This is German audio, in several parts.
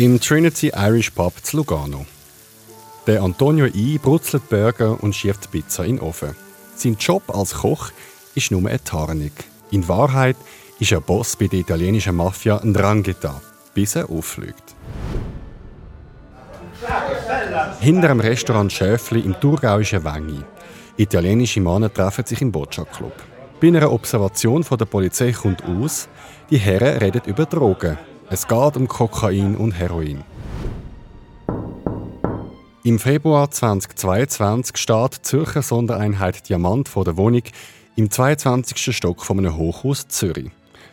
Im Trinity Irish Pub zu Lugano. Der Antonio I. brutzelt Burger und schiebt Pizza in den Ofen. Sein Job als Koch ist nur eine Tarnung. In Wahrheit ist er Boss bei der italienischen Mafia Ndrangheta, bis er auffliegt. Hinter dem Restaurant Schäfli im thurgauischen Wengi. Italienische Männer treffen sich im Boccia Club. Bei einer Observation von der Polizei kommt aus, die Herren reden über Drogen. Es geht um Kokain und Heroin. Im Februar 2022 steht die Zürcher Sondereinheit Diamant vor der Wohnung im 22. Stock von einem Hochhaus Zürich.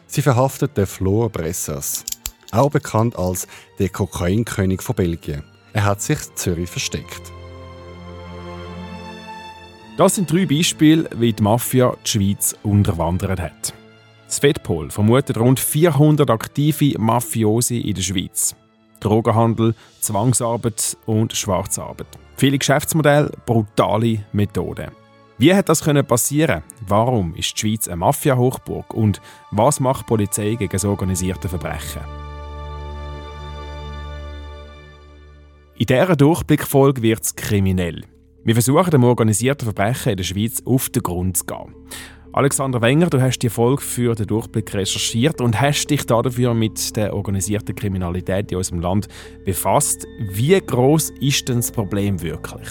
Sie verhaftet den Flor Bressers, auch bekannt als der Kokainkönig von Belgien. Er hat sich in Zürich versteckt. Das sind drei Beispiele, wie die Mafia die Schweiz unterwandert hat. Svetpol vermutet rund 400 aktive Mafiosi in der Schweiz. Drogenhandel, Zwangsarbeit und Schwarzarbeit. Viele Geschäftsmodelle, brutale Methoden. Wie hat das passieren? Warum ist die Schweiz eine Mafia-Hochburg und was macht die Polizei gegen so organisierte Verbrechen? In dieser Durchblickfolge wird es kriminell. Wir versuchen dem organisierten Verbrechen in der Schweiz auf den Grund zu gehen. Alexander Wenger, du hast die Folge für den Durchblick recherchiert und hast dich dafür mit der organisierten Kriminalität in unserem Land befasst. Wie groß ist denn das Problem wirklich?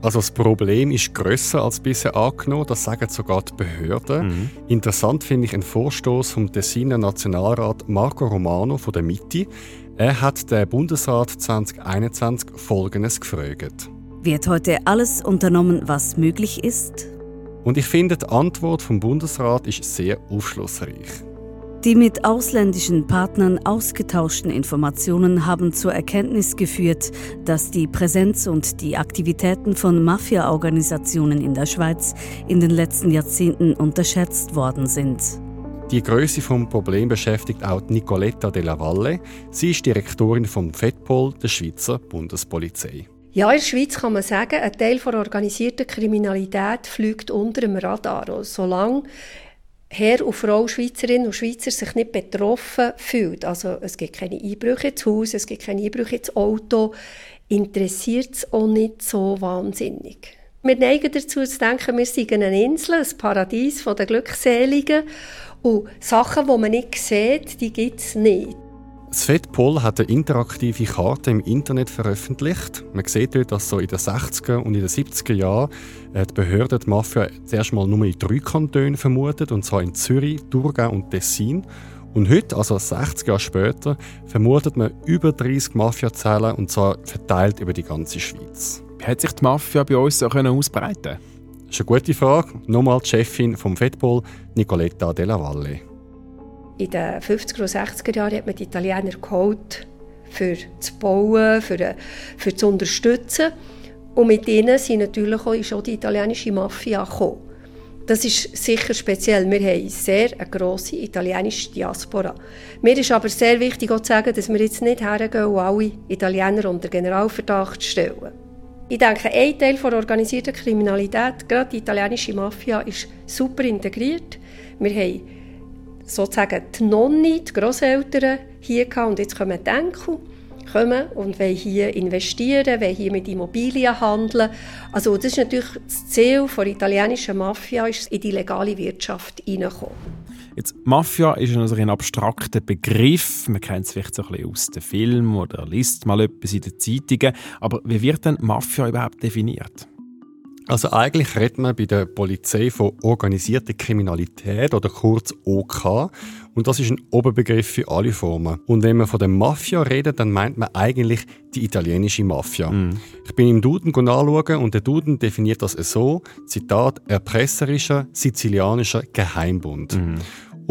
Also das Problem ist grösser als bisher angenommen, das sagen sogar die Behörden. Mhm. Interessant finde ich einen Vorstoß vom Tessiner Nationalrat Marco Romano von der Mitte. Er hat den Bundesrat 2021 Folgendes gefragt. Wird heute alles unternommen, was möglich ist? Und ich finde, die Antwort vom Bundesrat ist sehr aufschlussreich. Die mit ausländischen Partnern ausgetauschten Informationen haben zur Erkenntnis geführt, dass die Präsenz und die Aktivitäten von Mafia-Organisationen in der Schweiz in den letzten Jahrzehnten unterschätzt worden sind. Die Größe vom Problem beschäftigt auch Nicoletta de la Valle. Sie ist Direktorin vom FEDPOL, der Schweizer Bundespolizei. Ja, in der Schweiz kann man sagen, ein Teil der organisierten Kriminalität fliegt unter dem Radar. Also, solange Herr und Frau Schweizerinnen und Schweizer sich nicht betroffen fühlt, also es gibt keine Einbrüche ins Haus, es gibt keine Einbrüche ins Auto, interessiert es auch nicht so wahnsinnig. Wir neigen dazu zu denken, wir seien eine Insel, ein Paradies der Glückseligen und Sachen, die man nicht sieht, die gibt es nicht. Svetpol hat eine interaktive Karte im Internet veröffentlicht. Man sieht dort, dass so in den 60er und in den 70er Jahren äh, die Behörden die Mafia zuerst mal nur in drei Kantonen vermutet, und zwar in Zürich, Thurgau und Tessin. Und heute, also 60 Jahre später, vermutet man über 30 Mafiazellen und zwar verteilt über die ganze Schweiz. Wie hat sich die Mafia bei uns so ausbreiten können? Das ist eine gute Frage. Nochmal die Chefin vom Fedpol, Nicoletta Della Valle. In den 50er und 60er Jahren hat man die Italiener geholt, für zu bauen, für, äh, für zu unterstützen. Und mit ihnen sind natürlich auch, auch die italienische Mafia gekommen. Das ist sicher speziell. Wir haben sehr eine grosse italienische Diaspora. Mir ist aber sehr wichtig auch zu sagen, dass wir jetzt nicht hergehen und alle Italiener unter Generalverdacht stellen. Ich denke, ein Teil der organisierten Kriminalität, gerade die italienische Mafia, ist super integriert. Wir haben sozusagen die Nonni, die Grosseltern hier gehabt und jetzt kommen die Enkel kommen und wollen hier investieren, wollen hier mit Immobilien handeln. Also das ist natürlich das Ziel der italienischen Mafia, ist in die legale Wirtschaft hineinkommen. Jetzt, Mafia ist also ein abstrakter Begriff. Man kennt es vielleicht so ein bisschen aus den Filmen oder liest mal etwas in den Zeitungen. Aber wie wird denn Mafia überhaupt definiert? Also eigentlich redet man bei der Polizei von organisierter Kriminalität oder kurz OK. Und das ist ein Oberbegriff für alle Formen. Und wenn man von der Mafia redet, dann meint man eigentlich die italienische Mafia. Mm. Ich bin im Duden anschauen und der Duden definiert das so, Zitat, erpresserischer sizilianischer Geheimbund. Mm.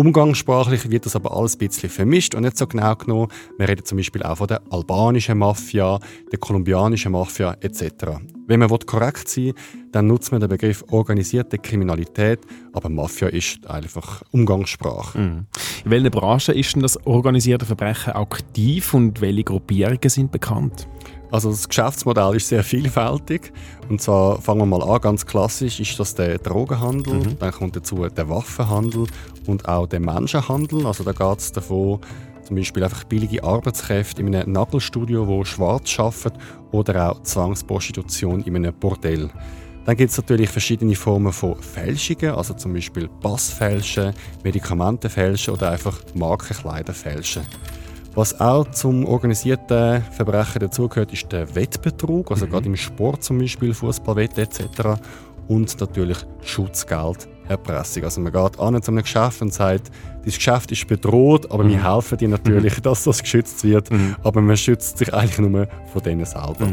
Umgangssprachlich wird das aber alles ein bisschen vermischt und nicht so genau genommen. Wir reden zum Beispiel auch von der albanischen Mafia, der kolumbianischen Mafia etc. Wenn man korrekt sein will, dann nutzt man den Begriff organisierte Kriminalität, aber Mafia ist einfach Umgangssprache. Mhm. In welchen Branchen ist denn das organisierte Verbrechen aktiv und welche Gruppierungen sind bekannt? Also das Geschäftsmodell ist sehr vielfältig. Und zwar fangen wir mal an, ganz klassisch ist das der Drogenhandel, mhm. dann kommt dazu der Waffenhandel und auch der Menschenhandel. Also da geht es davon, Zum Beispiel einfach billige Arbeitskräfte in einem Nagelstudio, wo schwarz arbeiten, oder auch Zwangsprostitution in einem Bordell. Dann gibt es natürlich verschiedene Formen von Fälschungen, also zum Beispiel Passfälschen, Medikamentenfälschen oder einfach Markenkleider fälschen. Was auch zum organisierten Verbrechen dazugehört, ist der Wettbetrug, also mhm. gerade im Sport zum Beispiel, Fußballwette etc. Und natürlich Schutzgelderpressung. Also man geht an zu einem Geschäft und sagt, das Geschäft ist bedroht, aber mhm. wir helfen dir natürlich, mhm. dass das geschützt wird. Mhm. Aber man schützt sich eigentlich nur von denen selber.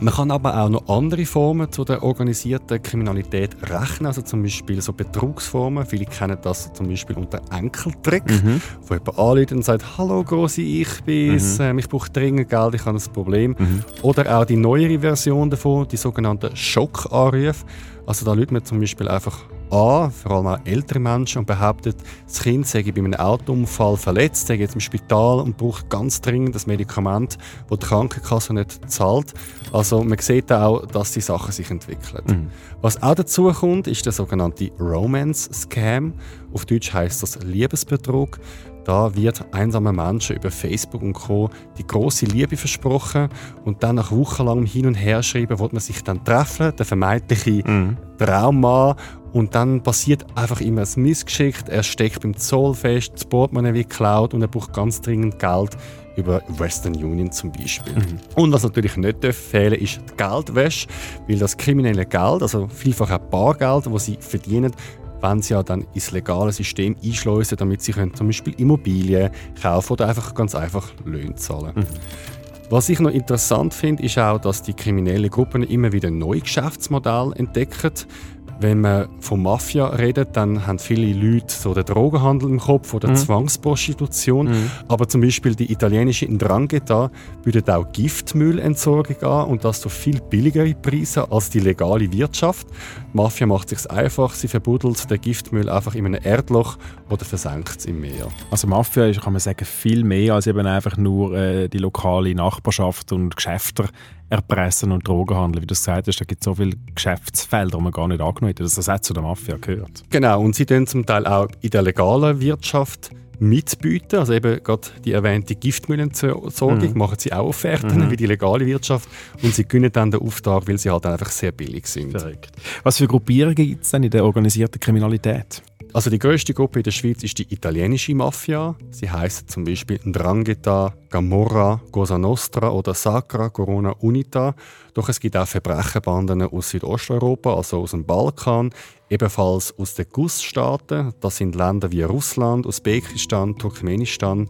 Man kann aber auch noch andere Formen zu der organisierten Kriminalität rechnen, also zum Beispiel so Betrugsformen. Viele kennen das zum Beispiel unter Enkeltrick, mhm. wo jemand anruft und sagt, «Hallo Grossi, ich bin's, mhm. Ähm, ich brauche dringend Geld, ich habe ein Problem.» mhm. Oder auch die neuere Version davon, die sogenannten Schockanrufe. Also da lädt man zum Beispiel einfach an, vor allem auch ältere Menschen, und behauptet, das Kind sei bei einem Autounfall verletzt, sei jetzt im Spital und braucht ganz dringend das Medikament, das die Krankenkasse nicht zahlt. Also man sieht auch, dass die Sachen sich entwickeln. Mhm. Was auch dazu kommt, ist der sogenannte Romance-Scam. Auf Deutsch heißt das Liebesbetrug. Da wird einsamen Menschen über Facebook und Co. die große Liebe versprochen und dann nach wochenlangem Hin und Her schreiben, wo man sich dann treffen, der vermeintliche mhm. Traummann und dann passiert einfach immer ein Missgeschick. Er steckt beim Zoll fest, das Portemonnaie wird geklaut und er braucht ganz dringend Geld über Western Union zum Beispiel. Mhm. Und was natürlich nicht fehlen darf, ist die Geldwäsche, weil das kriminelle Geld, also vielfach auch Bargeld, das sie verdienen, wenn sie ja dann ins legale System einschleusen, damit sie können zum Beispiel Immobilien kaufen oder einfach ganz einfach Löhne zahlen. Mhm. Was ich noch interessant finde, ist auch, dass die kriminellen Gruppen immer wieder neue Geschäftsmodelle entdecken. Wenn man von Mafia redet, dann haben viele Leute so den Drogenhandel im Kopf oder mhm. Zwangsprostitution. Mhm. Aber zum Beispiel die italienische Ndrangheta bietet auch Giftmüllentsorgung an und das zu viel billigere Preise als die legale Wirtschaft. Die Mafia macht es sich einfach, sie verbuddelt den Giftmüll einfach in einem Erdloch oder versenkt es im Meer. Also Mafia ist, kann man sagen, viel mehr als eben einfach nur äh, die lokale Nachbarschaft und Geschäfte erpressen und Drogenhandel. Wie du gesagt hast, da gibt es so viele Geschäftsfelder, die man gar nicht angenommen hat, dass das auch zu der Mafia gehört. Genau, und sie tun zum Teil auch in der legalen Wirtschaft mitbieten. Also eben gerade die erwähnte Giftmüllentsorgung mhm. machen sie auch Offerten mhm. wie die legale Wirtschaft und sie gewinnen dann den Auftrag, weil sie halt einfach sehr billig sind. Verrückt. Was für Gruppierungen gibt es denn in der organisierten Kriminalität? Also die größte Gruppe in der Schweiz ist die italienische Mafia. Sie heißen zum Beispiel Ndrangheta, Camorra, Cosa Nostra oder Sacra Corona Unita. Doch es gibt auch Verbrecherbanden aus Südosteuropa, also aus dem Balkan, ebenfalls aus den Gussstaaten. Das sind Länder wie Russland, Usbekistan, Turkmenistan.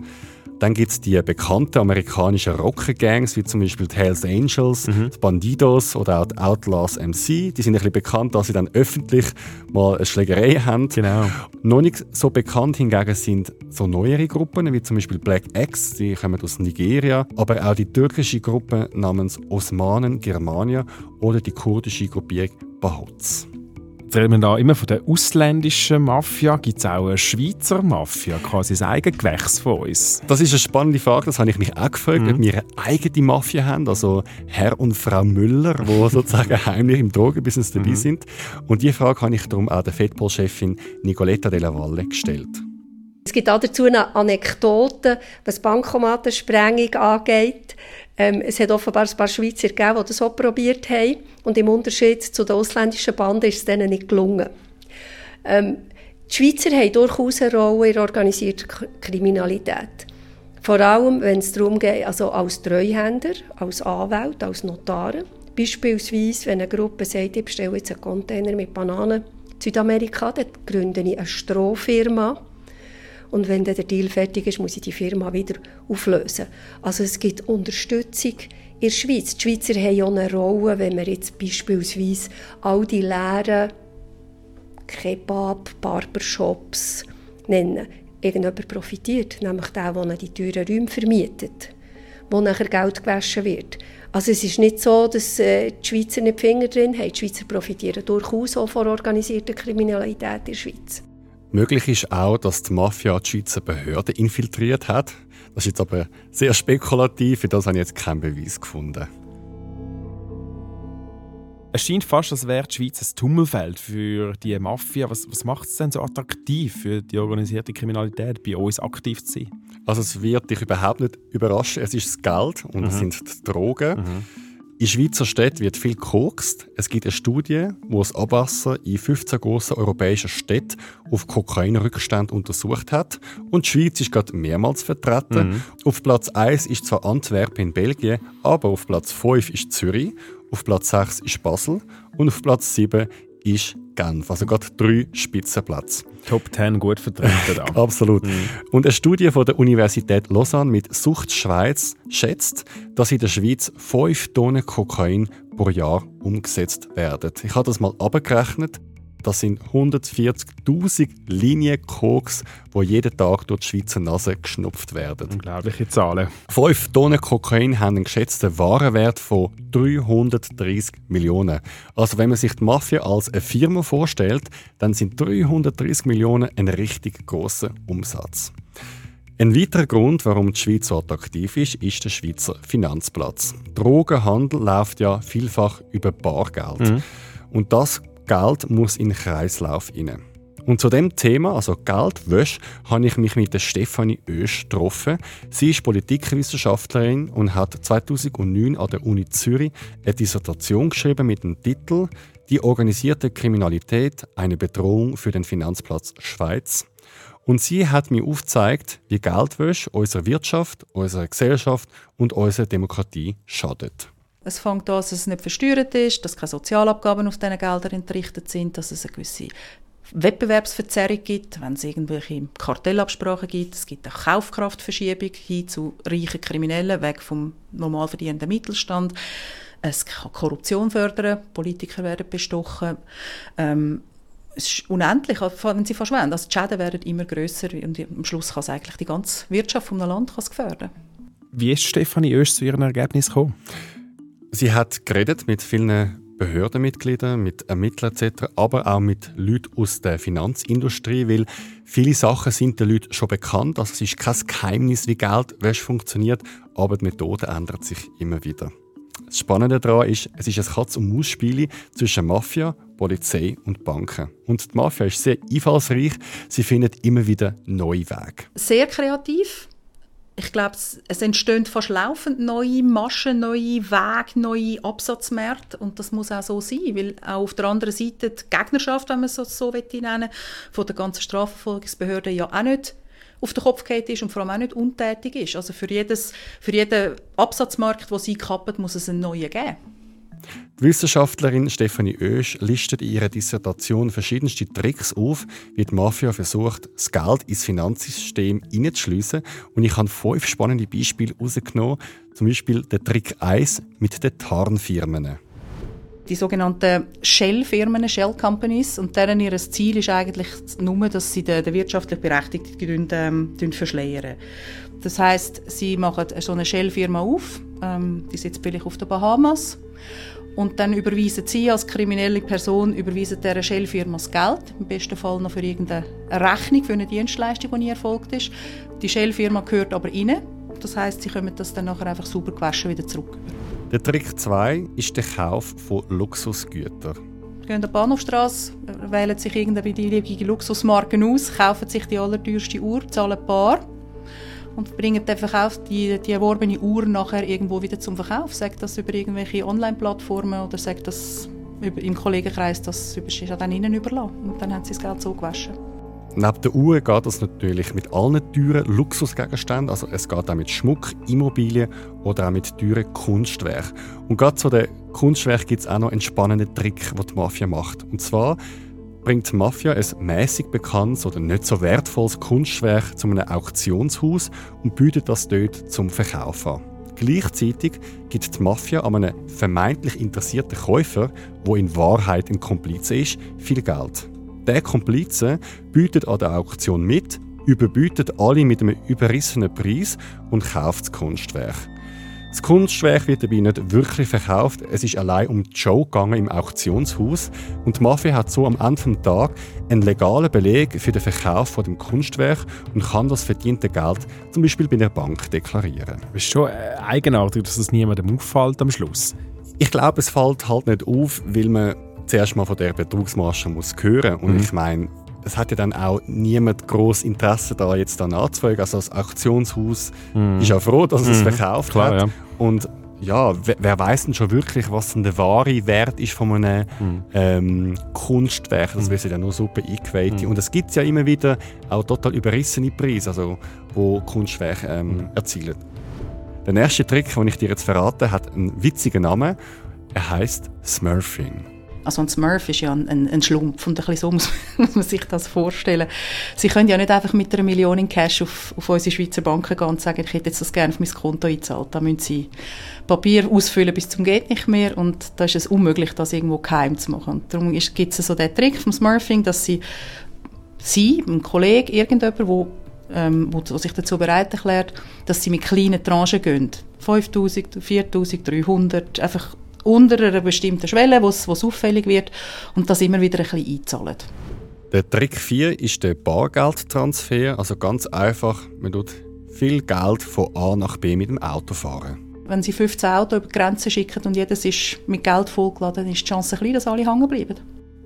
Dann gibt es die bekannten amerikanischen Rocker-Gangs, wie zum Beispiel die Hells Angels, mhm. die Bandidos oder auch die Outlaws MC. Die sind ein bisschen bekannt, dass sie dann öffentlich mal eine Schlägerei haben. Genau. Noch nicht so bekannt hingegen sind so neuere Gruppen, wie zum Beispiel Black X, die kommen aus Nigeria, aber auch die türkische Gruppe namens Osmanen Germania oder die kurdische Gruppierung Bahots. Jetzt reden wir da immer von der ausländischen Mafia. Gibt es auch eine Schweizer Mafia, quasi ein eigenes Gewächs von uns? Das ist eine spannende Frage, das habe ich mich auch gefragt, mhm. ob wir eine eigene Mafia haben, also Herr und Frau Müller, die sozusagen heimlich im Drogenbusiness dabei mhm. sind. Und diese Frage habe ich darum auch der Fedpol-Chefin Nicoletta Della Valle gestellt. Es gibt auch dazu eine Anekdote, was Bankomatensprengung angeht. Ähm, es hat offenbar ein paar Schweizer gegeben, die das auch probiert haben. Und im Unterschied zu den ausländischen Banden ist es denen nicht gelungen. Ähm, die Schweizer haben durchaus eine Rolle in der organisierten Kriminalität. Vor allem, wenn es darum geht, also als Treuhänder, als Anwälte, als Notare. Beispielsweise, wenn eine Gruppe sagt, ich bestelle jetzt einen Container mit Bananen in Südamerika, dann gründe ich eine Strohfirma und wenn dann der Deal fertig ist, muss ich die Firma wieder auflösen. Also es gibt Unterstützung in der Schweiz. Die Schweizer haben auch eine Rolle, wenn wir jetzt beispielsweise all die leeren Kebab, Barbershops nennen. Irgendjemand profitiert, nämlich der, der die teuren Räume vermietet, wo nachher Geld gewaschen wird. Also es ist nicht so, dass äh, die Schweizer nicht Finger drin haben. Die Schweizer profitieren durchaus auch von organisierter Kriminalität in der Schweiz. Möglich ist auch, dass die Mafia die Schweizer Behörden infiltriert hat. Das ist jetzt aber sehr spekulativ, für das habe ich jetzt keinen Beweis gefunden. Es scheint fast, als wäre die Schweiz ein Tummelfeld für die Mafia. Was, was macht es denn so attraktiv für die organisierte Kriminalität, bei uns aktiv zu sein? Also es wird dich überhaupt nicht überraschen. Es ist das Geld und es mhm. sind die Drogen. Mhm. In Schweizer Städten wird viel gekokst. Es gibt eine Studie, wo das Abwasser in 15 grossen europäischen Städten auf Kokainrückstände untersucht hat. Und die Schweiz ist gerade mehrmals vertreten. Mhm. Auf Platz 1 ist zwar Antwerpen in Belgien, aber auf Platz 5 ist Zürich, auf Platz 6 ist Basel und auf Platz 7 ist Genf. Also gerade drei Spitzenplätze. Top 10 gut vertreten da. Absolut. Mhm. Und eine Studie von der Universität Lausanne mit Sucht Schweiz schätzt, dass in der Schweiz 5 Tonnen Kokain pro Jahr umgesetzt werden. Ich habe das mal abgerechnet. Das sind 140.000 Linien Koks, die jeden Tag durch die Schweizer Nase geschnupft werden. Unglaubliche Zahlen. 5 Tonnen Kokain haben einen geschätzten Warenwert von 330 Millionen. Also wenn man sich die Mafia als eine Firma vorstellt, dann sind 330 Millionen ein richtig großer Umsatz. Ein weiterer Grund, warum die Schweiz so attraktiv ist, ist der Schweizer Finanzplatz. Drogenhandel läuft ja vielfach über Bargeld. Mhm. Und das Geld muss in den Kreislauf rein. Und zu dem Thema, also Geldwäsche, habe ich mich mit der Stefanie Oesch getroffen. Sie ist Politikwissenschaftlerin und hat 2009 an der Uni Zürich eine Dissertation geschrieben mit dem Titel Die organisierte Kriminalität, eine Bedrohung für den Finanzplatz Schweiz. Und sie hat mir aufgezeigt, wie Geldwäsche unserer Wirtschaft, unserer Gesellschaft und unserer Demokratie schadet. Es fängt an, dass es nicht versteuert ist, dass keine Sozialabgaben auf diesen Geldern entrichtet sind, dass es eine gewisse Wettbewerbsverzerrung gibt, wenn es irgendwelche Kartellabsprachen gibt. Es gibt eine Kaufkraftverschiebung hin zu reichen Kriminellen, weg vom normal verdienenden Mittelstand. Es kann Korruption fördern, Politiker werden bestochen. Ähm, es ist unendlich, wenn sie verschwenden. Also die Schäden werden immer grösser und am Schluss kann es eigentlich die ganze Wirtschaft von einem Land gefährden. Wie ist Stefanie Oesch zu ihrem Ergebnis gekommen? Sie hat geredet mit vielen Behördenmitgliedern, mit Ermittlern etc., aber auch mit Leuten aus der Finanzindustrie, weil viele Sachen sind den Leuten schon bekannt. Also es ist kein Geheimnis, wie Geldwäsche funktioniert, aber die Methode ändert sich immer wieder. Das Spannende daran ist, es ist ein Katz- und Maus-Spiel zwischen Mafia, Polizei und Banken. Und die Mafia ist sehr einfallsreich, sie findet immer wieder neue Wege. Sehr kreativ, ich glaube, es entstehen fast laufend neue Maschen, neue Wege, neue Absatzmärkte und das muss auch so sein, weil auch auf der anderen Seite die Gegnerschaft, wenn man es so nennen von der ganzen Strafverfolgungsbehörde ja auch nicht auf den Kopf geht ist und vor allem auch nicht untätig ist. Also für, jedes, für jeden Absatzmarkt, den sie kappen, muss es einen neuen geben. Die Wissenschaftlerin Stefanie Oesch listet in ihrer Dissertation verschiedenste Tricks auf, wie die Mafia versucht, das Geld ins Finanzsystem hineinzuschliessen. Und ich habe fünf spannende Beispiele herausgenommen. Zum Beispiel der Trick 1 mit den Tarnfirmen die sogenannten Shell-Firmen, Shell-Companies. Und deren ihr Ziel ist eigentlich nur, dass sie den, den wirtschaftlich Berechtigten ähm, verschleiern. Das heißt, sie machen so eine Shell-Firma auf, ähm, die sitzt vielleicht auf den Bahamas und dann überweisen Sie als kriminelle Person überweisen dieser Shell-Firma das Geld, im besten Fall noch für irgendeine Rechnung für eine Dienstleistung, die nie erfolgt ist. Die Shell-Firma gehört aber Ihnen. Das heißt, Sie kommen das dann nachher einfach sauber gewaschen wieder zurück. Der Trick 2 ist der Kauf von Luxusgütern. Sie gehen an die Bahnhofstrasse, wählen sich irgendeine beliebige Luxusmarke aus, kaufen sich die allerteuerste Uhr, zahlen ein paar und bringen den Verkauf, die, die erworbene Uhr nachher irgendwo wieder zum Verkauf. Sagt das über irgendwelche Online-Plattformen oder sagt das im Kollegenkreis, das ist dann ihnen überlassen. Und dann haben sie das Geld so gewaschen. Neben der Uhr geht das natürlich mit allen teuren Luxusgegenständen. Also es geht auch mit Schmuck, Immobilien oder auch mit teuren Kunstwerken. Und gerade zu den Kunstwerken gibt es auch noch einen spannenden Trick, den die Mafia macht. Und zwar bringt die Mafia ein mäßig bekanntes oder nicht so wertvolles Kunstwerk zu einem Auktionshaus und bietet das dort zum Verkauf an. Gleichzeitig gibt die Mafia an einen vermeintlich interessierten Käufer, wo in Wahrheit ein Komplize ist, viel Geld. Der Komplize bietet an der Auktion mit, überbietet alle mit einem überrissenen Preis und kauft das Kunstwerk. Das Kunstwerk wird dabei nicht wirklich verkauft, es ist allein um die Show gegangen im Auktionshaus und die Mafia hat so am Ende des Tages einen legalen Beleg für den Verkauf von dem Kunstwerk und kann das verdiente Geld zum Beispiel bei der Bank deklarieren. Es ist schon äh, eigenartig, dass das niemandem auffällt am Schluss. Ich glaube, es fällt halt nicht auf, weil man zuerst mal von der Betrugsmasche muss hören und mhm. ich meine, es hat ja dann auch niemand groß Interesse da jetzt da nachzufolgen. Also das Auktionshaus mm. ist ja froh, dass es mm. verkauft Klar, hat. Ja. Und ja, wer, wer weiß denn schon wirklich, was denn der wahre Wert ist von einem mhm. ähm, Kunstwerk? Das mhm. wissen ja nur super Eingeweihte. Mhm. Und es gibt ja immer wieder auch total überrissene Preise, also wo Kunstwerke ähm, mhm. erzielen. Der nächste Trick, den ich dir jetzt verrate, hat einen witzigen Namen. Er heißt Smurfing. Also ein Smurf ist ja ein, ein, ein Schlumpf und ein bisschen so muss, man sich das vorstellen. Sie können ja nicht einfach mit einer Million in Cash auf, auf unsere Schweizer Banken gehen und sagen, ich hätte jetzt das gerne auf mein Konto eingezahlt. Da müssen Sie Papier ausfüllen bis zum geht nicht mehr und da ist es unmöglich, das irgendwo geheim zu machen. Und darum gibt es so den Trick vom Smurfing, dass Sie, Sie, ein Kollege, irgendjemand, wo ähm, wo, wo, sich dazu bereit erklärt, dass sie mit kleinen Tranchen gehen. 5000, 4000, 300, einfach unter einer bestimmten Schwelle, wo es auffällig wird und das immer wieder ein bisschen einzahlen. Der Trick 4 ist der Bargeldtransfer, also ganz einfach, man tut viel Geld von A nach B mit dem Auto fahren. Wenn Sie 15 Autos über die Grenze schicken und jedes ist mit Geld vollgeladen, ist die Chance klein, dass alle hängen bleiben.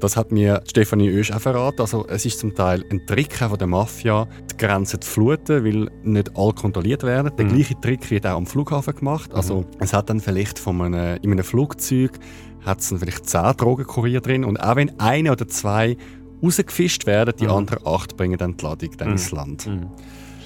Das hat mir Stefanie Oesch auch verraten. Also, es ist zum Teil ein Trick von der Mafia, die Grenzen zu fluten, weil nicht alle kontrolliert werden. Der mhm. gleiche Trick wird auch am Flughafen gemacht. Mhm. Also, es hat dann vielleicht von einem, in einem Flugzeug hat es vielleicht zehn Drogenkurier drin und auch wenn eine oder zwei rausgefischt werden, die mhm. anderen acht bringen dann die Ladung dann ins mhm. Land.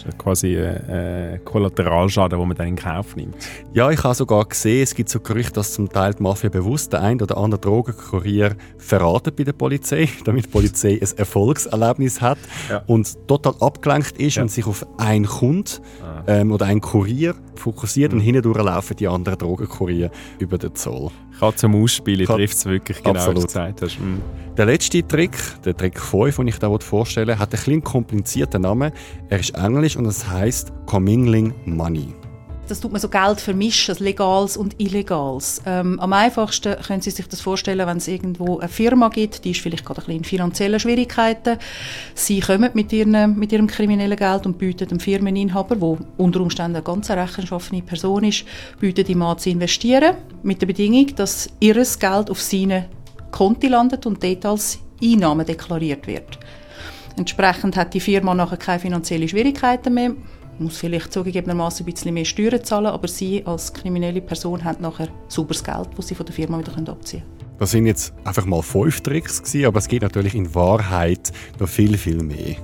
Das ist quasi ein äh, Kollateralschaden, den man dann in Kauf nimmt. Ja, ich habe sogar gesehen, es gibt so Gerüchte, dass zum Teil die Mafia bewusst den einen oder anderen Drogenkurier verratet bei der Polizei, damit die Polizei ein Erfolgserlebnis hat ja. und total abgelenkt ist ja. und sich auf einen Kunden ah. Ähm, oder einen Kurier fokussiert mhm. und hinten laufen die anderen Drogenkurier über den Zoll. Kann zum Ausspielen trifft es wirklich genau, Absolut. was du gesagt hast. Mhm. Der letzte Trick, der Trick 5, den ich da vorstellen will, hat einen etwas komplizierten Namen. Er ist englisch und es heißt Commingling Money das tut man so Geld vermischen, Legales und Illegales. Ähm, am einfachsten können Sie sich das vorstellen, wenn es irgendwo eine Firma gibt, die ist vielleicht gerade ein bisschen in finanziellen Schwierigkeiten. Sie kommen mit, ihren, mit ihrem kriminellen Geld und bieten dem Firmeninhaber, der unter Umständen eine ganz rechenschaffene Person ist, bieten ihm an zu investieren, mit der Bedingung, dass ihr Geld auf seine Konti landet und dort als Einnahme deklariert wird. Entsprechend hat die Firma nachher keine finanziellen Schwierigkeiten mehr muss vielleicht zugegebenermaßen ein bisschen mehr Steuern zahlen, aber sie als kriminelle Person haben nachher sauberes Geld, das sie von der Firma wieder abziehen können. Das sind jetzt einfach mal fünf Tricks gewesen, aber es geht natürlich in Wahrheit noch viel, viel mehr.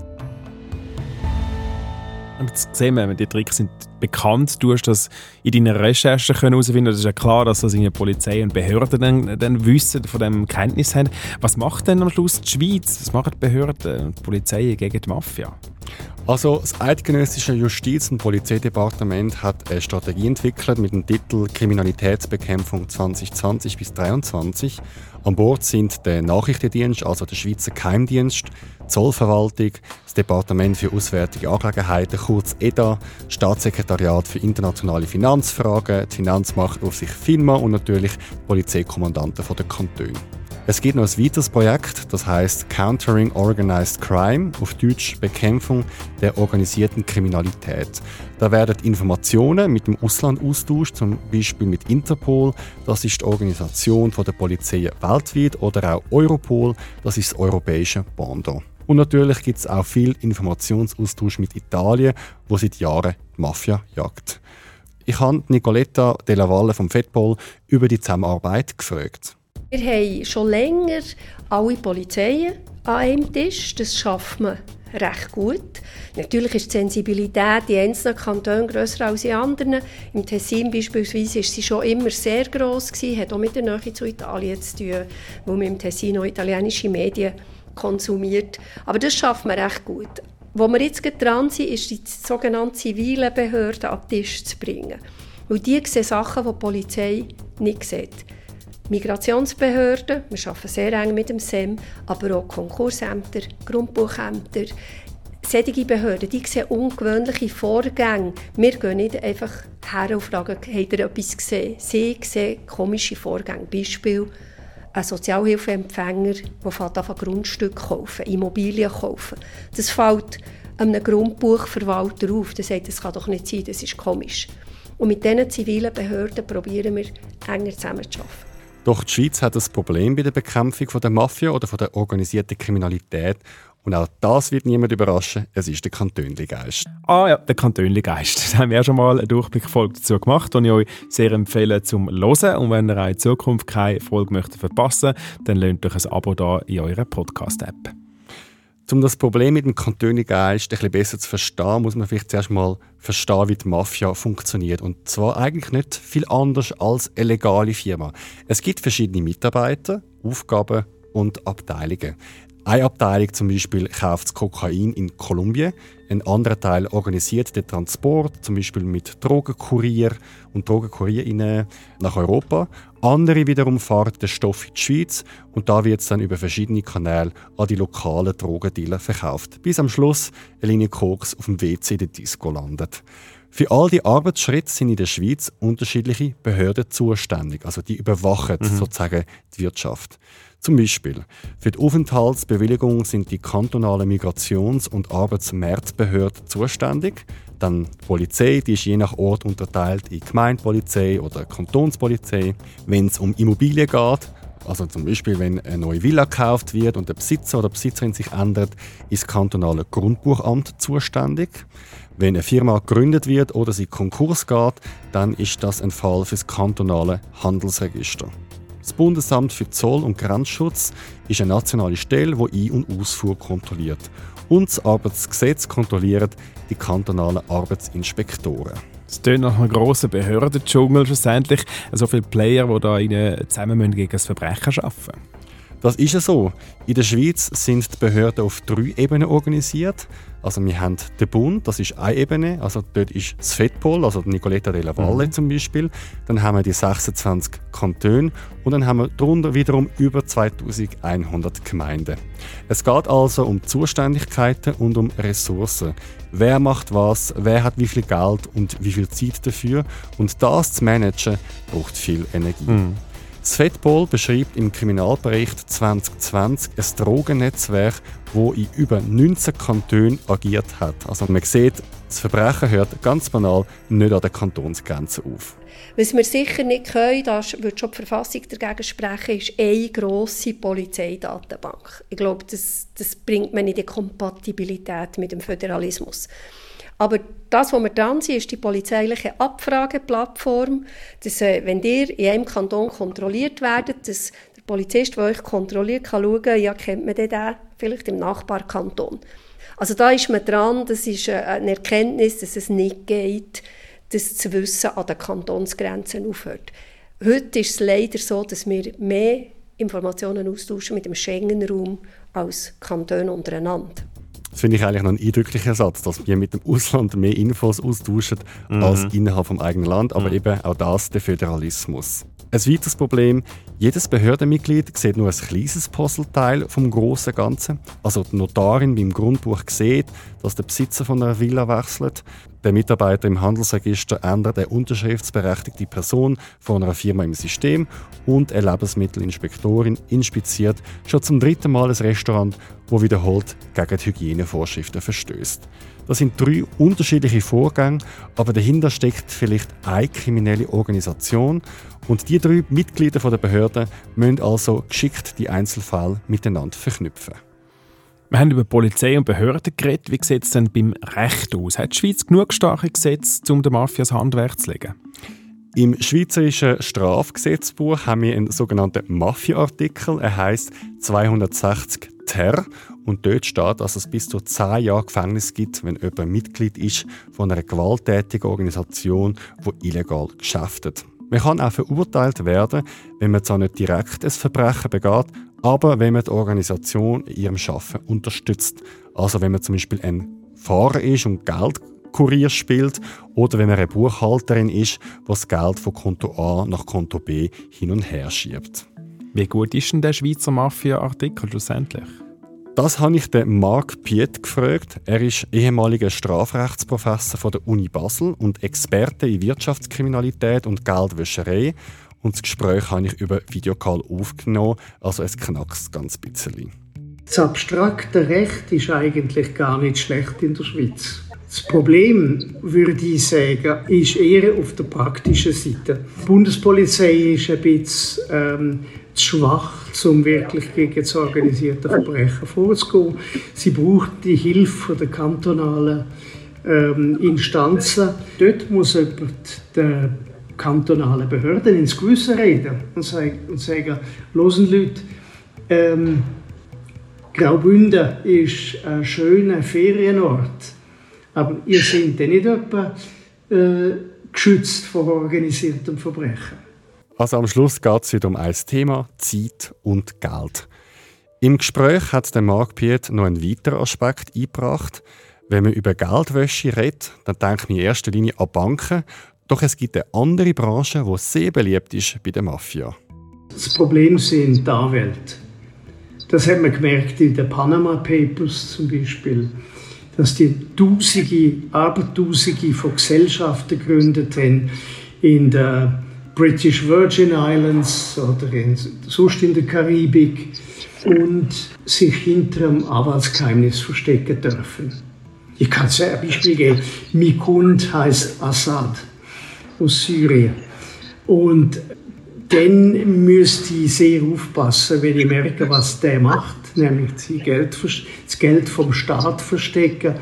Jetzt sehen wir, die Tricks sind bekannt. Du hast das in deinen Recherchen herausfinden Es ist ja klar, dass das in der Polizei und Behörden dann, dann wissen, von dem Kenntnis haben. Was macht denn am Schluss die Schweiz? Was machen die Behörden und die Polizei gegen die Mafia? Also das Eidgenössische Justiz- und Polizeidepartement hat eine Strategie entwickelt mit dem Titel Kriminalitätsbekämpfung 2020 bis 2023. An Bord sind der Nachrichtendienst, also der Schweizer Geheimdienst, Zollverwaltung, das Departement für Auswärtige Angelegenheiten, kurz EDA, Staatssekretariat für internationale Finanzfragen, die Finanzmachtaufsicht FINMA und natürlich Polizeikommandanten der Kantone. Es gibt noch ein weiteres Projekt, das heißt Countering Organized Crime, auf Deutsch Bekämpfung der organisierten Kriminalität. Da werden Informationen mit dem Ausland austauscht, zum Beispiel mit Interpol, das ist die Organisation der Polizei weltweit, oder auch Europol, das ist das europäische Bando. Und natürlich gibt es auch viel Informationsaustausch mit Italien, wo seit Jahren die Mafia jagt. Ich habe Nicoletta Della Valle vom FEDPOL über die Zusammenarbeit gefragt. Wir haben schon länger alle Polizeien an einem Tisch. Das schafft man recht gut. Natürlich ist die Sensibilität in einzelnen Kantonen grösser als in anderen. Im Tessin beispielsweise ist sie schon immer sehr gross gewesen, hat auch mit der Nähe zu Italien zu tun, wo man im Tessin auch italienische Medien konsumiert. Aber das schafft man recht gut. Wo wir jetzt dran sind, ist die sogenannte zivile Behörde an den Tisch zu bringen. Weil die sehen Sachen, die die Polizei nicht sieht. Migrationsbehörden, wir arbeiten sehr eng mit dem SEM, aber auch Konkursämter, Grundbuchämter, solche Behörden, die sehen ungewöhnliche Vorgänge. Wir gehen nicht einfach her und fragen, habt ihr etwas gesehen? Sie sehen komische Vorgänge. Beispiel, ein Sozialhilfeempfänger, der fährt an Grundstück kaufen, Immobilien kaufen. Das fällt einem Grundbuchverwalter auf. Der sagt, das kann doch nicht sein, das ist komisch. Und mit diesen zivilen Behörden probieren wir, enger zusammenzuarbeiten. Doch die Schweiz hat das Problem bei der Bekämpfung von der Mafia oder von der organisierten Kriminalität Und auch das wird niemand überraschen, es ist der Kantönli-Geist. Ah ja, der Kantönli-Geist. Da haben wir schon mal eine Durchblickfolge dazu gemacht, die ich euch sehr empfehle zum Hören. Und wenn ihr auch in Zukunft keine Folge möchtet verpassen dann lasst euch ein Abo da in eurer Podcast-App. Um das Problem mit dem Kantönli-Geist ein besser zu verstehen, muss man vielleicht zuerst mal verstehen, wie die Mafia funktioniert. Und zwar eigentlich nicht viel anders als eine legale Firma. Es gibt verschiedene Mitarbeiter, Aufgaben und Abteilungen. Eine Abteilung zum Beispiel kauft das Kokain in Kolumbien, ein anderer Teil organisiert den Transport, zum Beispiel mit Drogenkurier und Drogenkurierinnen nach Europa. Andere wiederum fahren den Stoff in die Schweiz und da wird es dann über verschiedene Kanäle an die lokalen Drogendealer verkauft, bis am Schluss eine Linie Koks auf dem WC der Disco landet. Für all die Arbeitsschritte sind in der Schweiz unterschiedliche Behörden zuständig, also die überwachen mhm. sozusagen die Wirtschaft. Zum Beispiel für die Aufenthaltsbewilligung sind die kantonalen Migrations- und Arbeitsmarktbehörden zuständig. Dann die Polizei, die ist je nach Ort unterteilt in Gemeindepolizei oder Kantonspolizei. Wenn es um Immobilien geht, also zum Beispiel, wenn eine neue Villa gekauft wird und der Besitzer oder Besitzerin sich ändert, ist das kantonale Grundbuchamt zuständig. Wenn eine Firma gegründet wird oder sie Konkurs geht, dann ist das ein Fall für das kantonale Handelsregister. Das Bundesamt für Zoll- und Grenzschutz ist eine nationale Stelle, die Ein- und Ausfuhr kontrolliert. Und das Arbeitsgesetz kontrolliert die kantonalen Arbeitsinspektoren. Es tönt nach einem grossen Behördendschungel schlussendlich. So viele Player, die da zusammen gegen das Verbrechen arbeiten müssen. Das ist ja so. In der Schweiz sind die Behörden auf drei Ebenen organisiert. Also wir haben den Bund, das ist eine Ebene, also dort ist das FEDPOL, also Nicoletta della Valle mhm. zum Beispiel. Dann haben wir die 26 Kantone und dann haben wir darunter wiederum über 2100 Gemeinden. Es geht also um Zuständigkeiten und um Ressourcen. Wer macht was, wer hat wie viel Geld und wie viel Zeit dafür. Und das zu managen, braucht viel Energie. Mhm. Das FEDPOL beschreibt im Kriminalbericht 2020 ein Drogennetzwerk, das in über 19 Kantonen agiert hat. Also man sieht, das Verbrechen hört ganz banal nicht an der Kantonsgrenze auf. Was wir sicher nicht können, da würde schon die Verfassung dagegen sprechen, ist eine grosse Polizeidatenbank. Ich glaube, das, das bringt man in die Kompatibilität mit dem Föderalismus. Aber das, was wir dran sind, ist die polizeiliche Abfrageplattform, dass, äh, wenn ihr in einem Kanton kontrolliert werdet, dass der Polizist, der euch kontrolliert, kann schauen, ja, kennt man den vielleicht im Nachbarkanton. Also da ist man dran, das ist äh, eine Erkenntnis, dass es nicht geht, das zu wissen an den Kantonsgrenzen aufhört. Heute ist es leider so, dass wir mehr Informationen austauschen mit dem Schengen-Raum als Kantone untereinander. Das finde ich eigentlich noch ein eindrücklicher Satz, dass wir mit dem Ausland mehr Infos austauschen mhm. als innerhalb vom eigenen Land, aber mhm. eben auch das der Föderalismus. Ein weiteres Problem, jedes Behördenmitglied sieht nur ein kleines Puzzleteil vom großen Ganzen. Also die Notarin beim Grundbuch sieht, dass der Besitzer von einer Villa wechselt. Der Mitarbeiter im Handelsregister ändert eine unterschriftsberechtigte Person von einer Firma im System und eine Lebensmittelinspektorin inspiziert schon zum dritten Mal ein Restaurant, wo wiederholt gegen die Hygienevorschriften verstößt. Das sind drei unterschiedliche Vorgänge, aber dahinter steckt vielleicht eine kriminelle Organisation und die drei Mitglieder der Behörde müssen also geschickt die Einzelfälle miteinander verknüpfen. Wir haben über Polizei und Behörden geredet. Wie sieht es denn beim Recht aus? Hat die Schweiz genug starke Gesetze, um den Mafias Handwerk zu legen? Im Schweizerischen Strafgesetzbuch haben wir einen sogenannten Mafia-Artikel. Er heißt 260 Ter und dort steht, dass es bis zu 10 Jahre Gefängnis gibt, wenn jemand Mitglied ist von einer gewalttätigen Organisation, die illegal geschäftet. Man kann auch verurteilt werden, wenn man zwar nicht direkt ein Verbrechen begeht, aber wenn man die Organisation in ihrem Schaffen unterstützt. Also wenn man zum Beispiel ein Fahrer ist und Geldkurier spielt oder wenn man eine Buchhalterin ist, die das Geld von Konto A nach Konto B hin und her schiebt. Wie gut ist denn der Schweizer Mafia-Artikel schlussendlich? Das habe ich den Marc Piet gefragt. Er ist ehemaliger Strafrechtsprofessor von der Uni Basel und Experte in Wirtschaftskriminalität und Geldwäscherei. Und das Gespräch habe ich über Videocall aufgenommen, also es knackst ganz bisschen. Das abstrakte Recht ist eigentlich gar nicht schlecht in der Schweiz. Das Problem, würde ich sagen, ist eher auf der praktischen Seite. Die Bundespolizei ist ein bisschen ähm, zu schwach, um wirklich gegen das organisierte Verbrechen vorzugehen. Sie braucht die Hilfe der kantonalen ähm, Instanzen. Dort muss jemand der kantonalen Behörden ins Gewissen reden und sagen, und sagen losen Leute, ähm, Graubünden ist ein schöner Ferienort, aber ihr seid nicht etwa äh, geschützt vor organisiertem Verbrechen. Also am Schluss geht es wieder um ein Thema, Zeit und Geld. Im Gespräch hat der Marc Piet noch einen weiteren Aspekt eingebracht. Wenn man über Geldwäsche redet, dann denkt man in erster Linie an Banken. Doch es gibt eine andere Branche, die sehr beliebt ist bei der Mafia. Das Problem sind die Anwälte. Das hat man gemerkt in den Panama Papers zum Beispiel, dass die Tausende, Abertausende von Gesellschaften gegründet haben in der British Virgin Islands oder in, sonst in der Karibik und sich hinter einem Anwaltsgeheimnis verstecken dürfen. Ich kann es ein Beispiel geben. Mein Kunde heißt Assad aus Syrien. Und dann müsste ich sehr aufpassen, wenn ich merke, was der macht, nämlich das Geld vom Staat verstecken.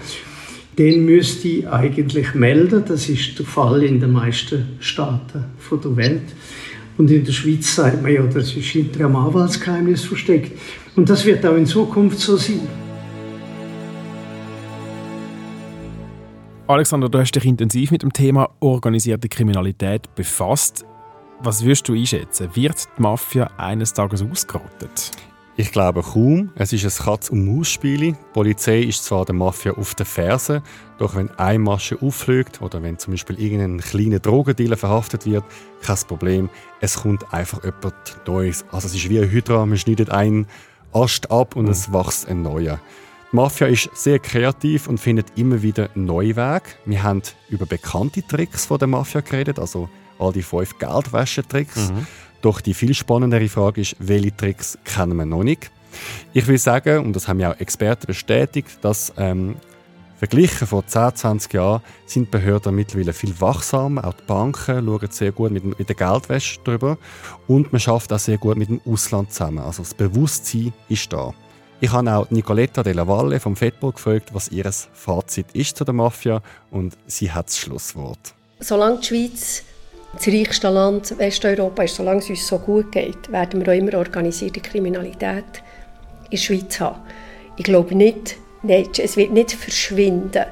Den müsste ich eigentlich melden. Das ist der Fall in den meisten Staaten der Welt. Und in der Schweiz sagt man ja, das ist hinter einem Anwaltsgeheimnis versteckt. Und das wird auch in Zukunft so sein. Alexander, du hast dich intensiv mit dem Thema organisierte Kriminalität befasst. Was würdest du einschätzen? Wird die Mafia eines Tages ausgerottet? Ich glaube kaum. Es ist ein Katz- und Maus-Spiel. Die Polizei ist zwar der Mafia auf den Fersen, doch wenn eine Masche auffliegt oder wenn zum Beispiel irgendein kleiner Drogendealer verhaftet wird, kein Problem. Es kommt einfach jemand Neues. Also es ist wie ein Hydra, man schneidet einen Ast ab und es wächst ein neuer. Die Mafia ist sehr kreativ und findet immer wieder neue Wege. Wir haben über bekannte Tricks von der Mafia geredet, also all die fünf Geldwäschetricks. Mhm. Doch die viel spannendere Frage ist, welche Tricks kennen wir noch nicht? Ich will sagen, und das haben ja auch Experten bestätigt, dass ähm, verglichen vor 10, 20 Jahren sind Behörden mittlerweile viel wachsamer. Auch die Banken schauen sehr gut mit, mit der Geldwäsche drüber und man schafft auch sehr gut mit dem Ausland zusammen. Also das Bewusstsein ist da. Ich habe auch Nicoletta Della Valle vom Fedball gefragt, was ihr Fazit ist zu der Mafia und sie hat das Schlusswort. Solange die Schweiz das reichste Land Westeuropa ist, solange es uns so gut geht, werden wir auch immer organisierte Kriminalität in der Schweiz haben. Ich glaube nicht, nicht, es wird nicht verschwinden.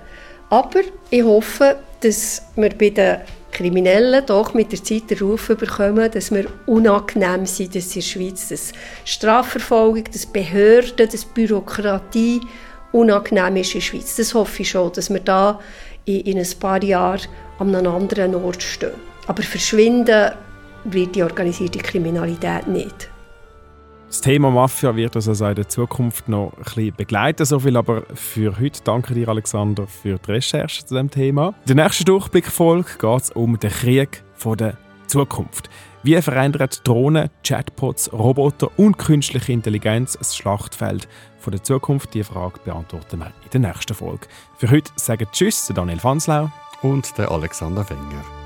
Aber ich hoffe, dass wir bei den Kriminellen doch mit der Zeit den Ruf bekommen, dass wir unangenehm sind dass in der Schweiz, dass Strafverfolgung, dass Behörden, dass Bürokratie unangenehm ist in der Schweiz. Das hoffe ich schon, dass wir da in, in ein paar Jahren an einem anderen Ort stehen. Aber verschwinden wird die organisierte Kriminalität nicht. Das Thema Mafia wird uns also in der Zukunft noch ein bisschen begleiten. So viel aber für heute. Danke dir, Alexander, für die Recherche zu diesem Thema. In der nächsten Durchblickfolge geht es um den Krieg der Zukunft. Wie verändern Drohnen, Chatbots, Roboter und künstliche Intelligenz das Schlachtfeld der Zukunft? Diese Frage beantworten wir in der nächsten Folge. Für heute sagen Tschüss, Daniel Fanslau und der Alexander Wenger.